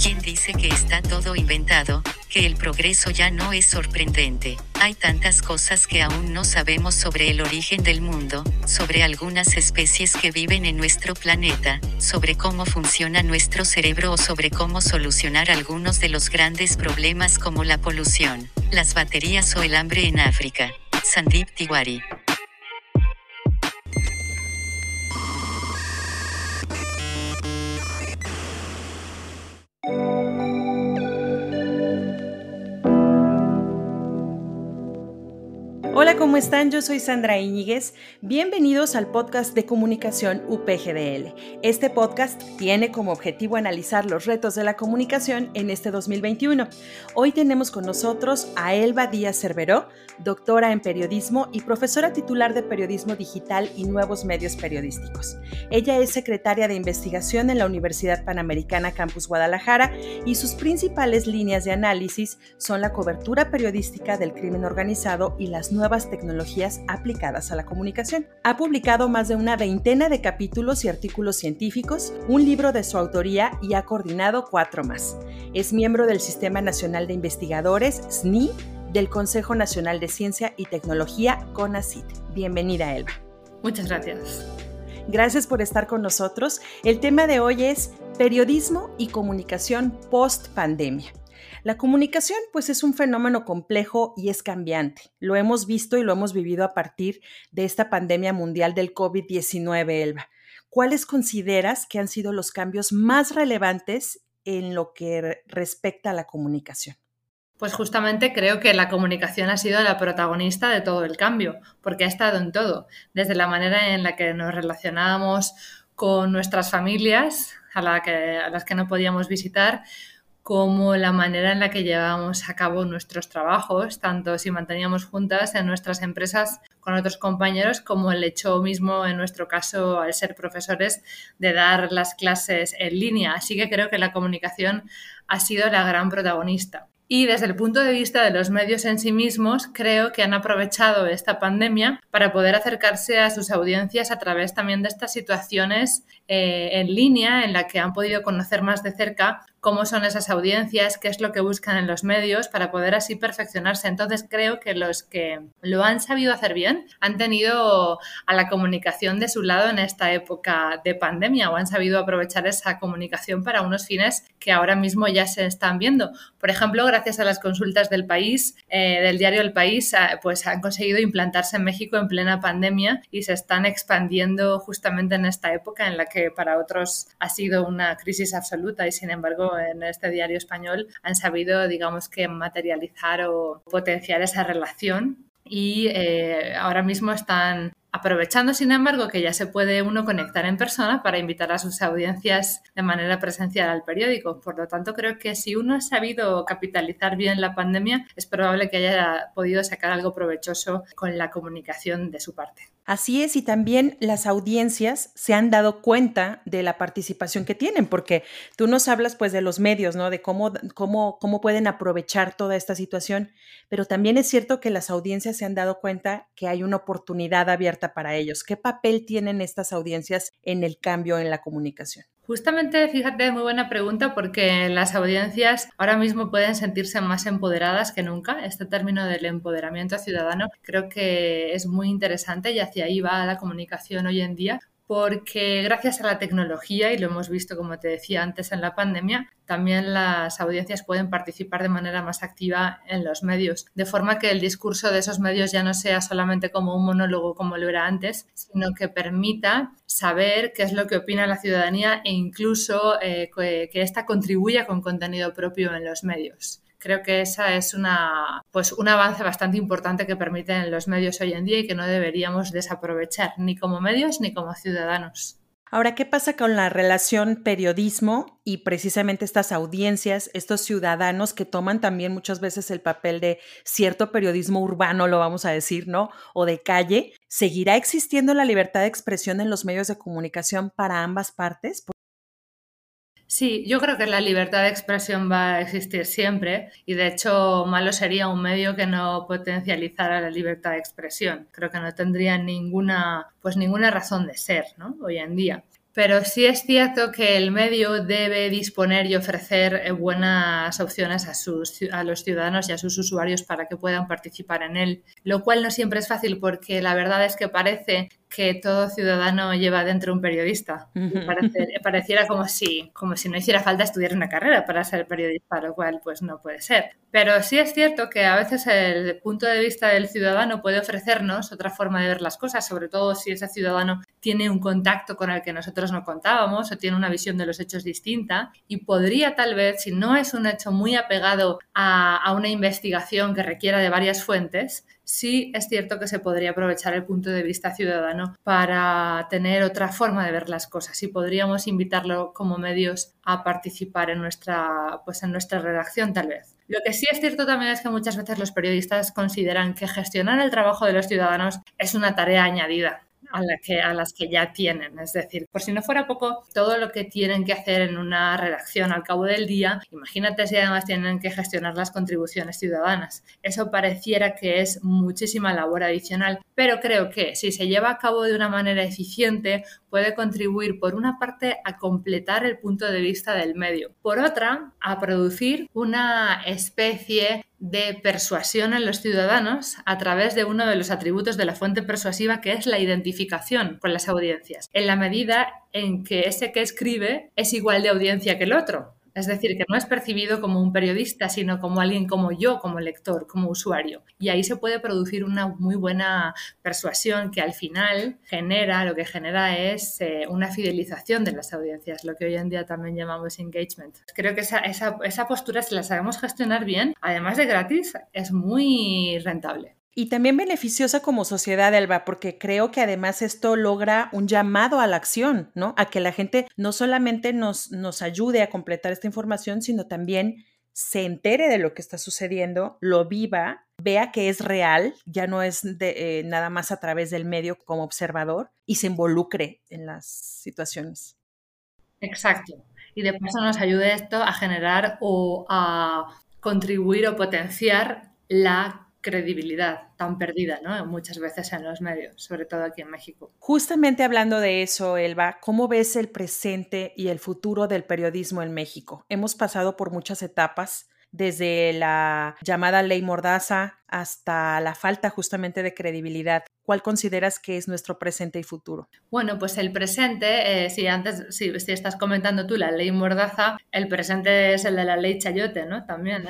¿Quién dice que está todo inventado, que el progreso ya no es sorprendente? Hay tantas cosas que aún no sabemos sobre el origen del mundo, sobre algunas especies que viven en nuestro planeta, sobre cómo funciona nuestro cerebro o sobre cómo solucionar algunos de los grandes problemas como la polución, las baterías o el hambre en África. Sandeep Tiwari ¿cómo están? Yo soy Sandra Íñiguez. Bienvenidos al podcast de comunicación UPGDL. Este podcast tiene como objetivo analizar los retos de la comunicación en este 2021. Hoy tenemos con nosotros a Elba Díaz Cerveró, doctora en periodismo y profesora titular de periodismo digital y nuevos medios periodísticos. Ella es secretaria de investigación en la Universidad Panamericana Campus Guadalajara y sus principales líneas de análisis son la cobertura periodística del crimen organizado y las nuevas tecnologías aplicadas a la comunicación. Ha publicado más de una veintena de capítulos y artículos científicos, un libro de su autoría y ha coordinado cuatro más. Es miembro del Sistema Nacional de Investigadores, SNI, del Consejo Nacional de Ciencia y Tecnología, CONACYT. Bienvenida, Elba. Muchas gracias. Gracias por estar con nosotros. El tema de hoy es periodismo y comunicación post pandemia. La comunicación pues es un fenómeno complejo y es cambiante. Lo hemos visto y lo hemos vivido a partir de esta pandemia mundial del COVID-19, Elba. ¿Cuáles consideras que han sido los cambios más relevantes en lo que respecta a la comunicación? Pues justamente creo que la comunicación ha sido la protagonista de todo el cambio, porque ha estado en todo, desde la manera en la que nos relacionábamos con nuestras familias, a, a las que no podíamos visitar, como la manera en la que llevábamos a cabo nuestros trabajos, tanto si manteníamos juntas en nuestras empresas con otros compañeros, como el hecho mismo, en nuestro caso, al ser profesores, de dar las clases en línea. Así que creo que la comunicación ha sido la gran protagonista. Y desde el punto de vista de los medios en sí mismos, creo que han aprovechado esta pandemia para poder acercarse a sus audiencias a través también de estas situaciones eh, en línea en la que han podido conocer más de cerca cómo son esas audiencias, qué es lo que buscan en los medios para poder así perfeccionarse. Entonces creo que los que lo han sabido hacer bien han tenido a la comunicación de su lado en esta época de pandemia o han sabido aprovechar esa comunicación para unos fines que ahora mismo ya se están viendo. Por ejemplo, gracias a las consultas del país, eh, del diario El País, ah, pues han conseguido implantarse en México en plena pandemia y se están expandiendo justamente en esta época en la que para otros ha sido una crisis absoluta y sin embargo en este diario español han sabido, digamos que, materializar o potenciar esa relación y eh, ahora mismo están aprovechando, sin embargo, que ya se puede uno conectar en persona para invitar a sus audiencias de manera presencial al periódico. Por lo tanto, creo que si uno ha sabido capitalizar bien la pandemia, es probable que haya podido sacar algo provechoso con la comunicación de su parte. Así es, y también las audiencias se han dado cuenta de la participación que tienen, porque tú nos hablas pues de los medios, ¿no? De cómo, cómo, cómo pueden aprovechar toda esta situación, pero también es cierto que las audiencias se han dado cuenta que hay una oportunidad abierta para ellos. ¿Qué papel tienen estas audiencias en el cambio en la comunicación? Justamente, fíjate, muy buena pregunta porque las audiencias ahora mismo pueden sentirse más empoderadas que nunca. Este término del empoderamiento ciudadano creo que es muy interesante y hacia ahí va la comunicación hoy en día porque gracias a la tecnología, y lo hemos visto como te decía antes en la pandemia, también las audiencias pueden participar de manera más activa en los medios, de forma que el discurso de esos medios ya no sea solamente como un monólogo como lo era antes, sino que permita saber qué es lo que opina la ciudadanía e incluso eh, que, que ésta contribuya con contenido propio en los medios creo que esa es una, pues un avance bastante importante que permiten los medios hoy en día y que no deberíamos desaprovechar ni como medios ni como ciudadanos. Ahora, ¿qué pasa con la relación periodismo y precisamente estas audiencias, estos ciudadanos que toman también muchas veces el papel de cierto periodismo urbano, lo vamos a decir, ¿no? O de calle? ¿Seguirá existiendo la libertad de expresión en los medios de comunicación para ambas partes? Sí, yo creo que la libertad de expresión va a existir siempre y de hecho malo sería un medio que no potencializara la libertad de expresión. Creo que no tendría ninguna, pues ninguna razón de ser, ¿no? Hoy en día. Pero sí es cierto que el medio debe disponer y ofrecer eh, buenas opciones a, sus, a los ciudadanos y a sus usuarios para que puedan participar en él, lo cual no siempre es fácil porque la verdad es que parece que todo ciudadano lleva dentro un periodista. pareciera como si, como si no hiciera falta estudiar una carrera para ser periodista, lo cual pues no puede ser. Pero sí es cierto que a veces el punto de vista del ciudadano puede ofrecernos otra forma de ver las cosas, sobre todo si ese ciudadano tiene un contacto con el que nosotros no contábamos o tiene una visión de los hechos distinta y podría tal vez, si no es un hecho muy apegado a, a una investigación que requiera de varias fuentes, sí es cierto que se podría aprovechar el punto de vista ciudadano para tener otra forma de ver las cosas y podríamos invitarlo como medios a participar en nuestra, pues en nuestra redacción tal vez. Lo que sí es cierto también es que muchas veces los periodistas consideran que gestionar el trabajo de los ciudadanos es una tarea añadida a, que, a las que ya tienen. Es decir, por si no fuera poco, todo lo que tienen que hacer en una redacción al cabo del día, imagínate si además tienen que gestionar las contribuciones ciudadanas. Eso pareciera que es muchísima labor adicional, pero creo que si se lleva a cabo de una manera eficiente, puede contribuir, por una parte, a completar el punto de vista del medio, por otra, a producir una especie de persuasión en los ciudadanos a través de uno de los atributos de la fuente persuasiva que es la identificación con las audiencias, en la medida en que ese que escribe es igual de audiencia que el otro. Es decir, que no es percibido como un periodista, sino como alguien como yo, como lector, como usuario. Y ahí se puede producir una muy buena persuasión que al final genera, lo que genera es eh, una fidelización de las audiencias, lo que hoy en día también llamamos engagement. Creo que esa, esa, esa postura, si la sabemos gestionar bien, además de gratis, es muy rentable. Y también beneficiosa como sociedad, Elba, porque creo que además esto logra un llamado a la acción, ¿no? A que la gente no solamente nos, nos ayude a completar esta información, sino también se entere de lo que está sucediendo, lo viva, vea que es real, ya no es de, eh, nada más a través del medio como observador y se involucre en las situaciones. Exacto. Y de paso nos ayude esto a generar o a contribuir o potenciar la credibilidad tan perdida, ¿no? Muchas veces en los medios, sobre todo aquí en México. Justamente hablando de eso, Elba, ¿cómo ves el presente y el futuro del periodismo en México? Hemos pasado por muchas etapas desde la llamada ley Mordaza hasta la falta justamente de credibilidad. ¿Cuál consideras que es nuestro presente y futuro? Bueno, pues el presente, eh, si antes, si, estás comentando tú la ley Mordaza, el presente es el de la ley Chayote, ¿no? También,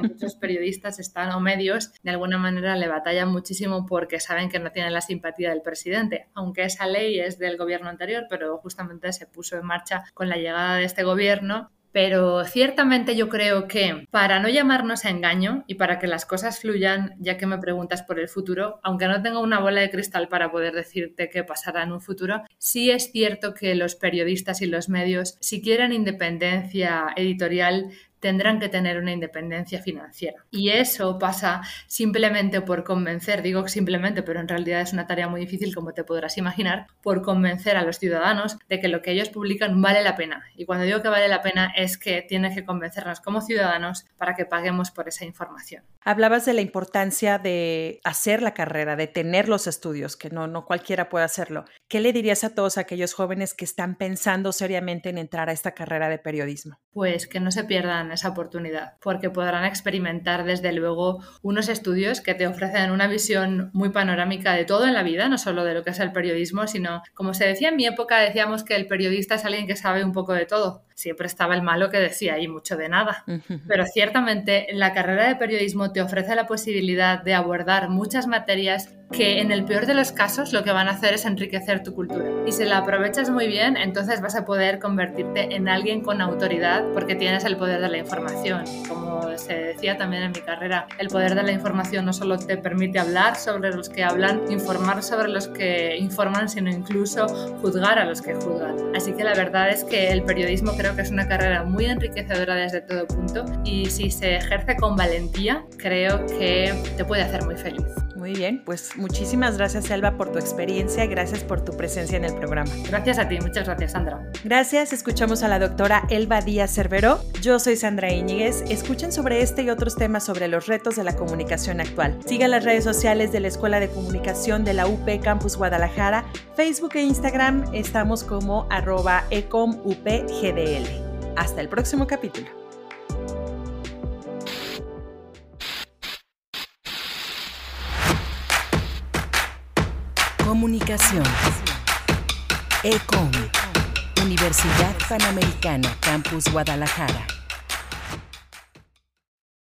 muchos periodistas están o medios de alguna manera le batallan muchísimo porque saben que no tienen la simpatía del presidente, aunque esa ley es del gobierno anterior, pero justamente se puso en marcha con la llegada de este gobierno pero ciertamente yo creo que para no llamarnos a engaño y para que las cosas fluyan, ya que me preguntas por el futuro, aunque no tengo una bola de cristal para poder decirte qué pasará en un futuro, sí es cierto que los periodistas y los medios, si quieren independencia editorial, tendrán que tener una independencia financiera. Y eso pasa simplemente por convencer, digo simplemente, pero en realidad es una tarea muy difícil, como te podrás imaginar, por convencer a los ciudadanos de que lo que ellos publican vale la pena. Y cuando digo que vale la pena es que tiene que convencernos como ciudadanos para que paguemos por esa información. Hablabas de la importancia de hacer la carrera, de tener los estudios, que no, no cualquiera puede hacerlo. ¿Qué le dirías a todos aquellos jóvenes que están pensando seriamente en entrar a esta carrera de periodismo? Pues que no se pierdan esa oportunidad, porque podrán experimentar desde luego unos estudios que te ofrecen una visión muy panorámica de todo en la vida, no solo de lo que es el periodismo, sino, como se decía en mi época, decíamos que el periodista es alguien que sabe un poco de todo. Siempre estaba el malo que decía y mucho de nada. Pero ciertamente la carrera de periodismo te ofrece la posibilidad de abordar muchas materias que en el peor de los casos lo que van a hacer es enriquecer tu cultura. Y si la aprovechas muy bien, entonces vas a poder convertirte en alguien con autoridad porque tienes el poder de la información. Como se decía también en mi carrera, el poder de la información no solo te permite hablar sobre los que hablan, informar sobre los que informan, sino incluso juzgar a los que juzgan. Así que la verdad es que el periodismo creo que es una carrera muy enriquecedora desde todo punto y si se ejerce con valentía, creo que te puede hacer muy feliz. Muy bien, pues muchísimas gracias Elba por tu experiencia, gracias por tu presencia en el programa. Gracias a ti, muchas gracias Sandra. Gracias, escuchamos a la doctora Elba Díaz Cerveró. Yo soy Sandra Íñiguez. Escuchen sobre este y otros temas sobre los retos de la comunicación actual. Sigan las redes sociales de la Escuela de Comunicación de la UP Campus Guadalajara, Facebook e Instagram. Estamos como arroba ecomupgdl. Hasta el próximo capítulo. Comunicación. ECOM. Universidad Panamericana, Campus Guadalajara.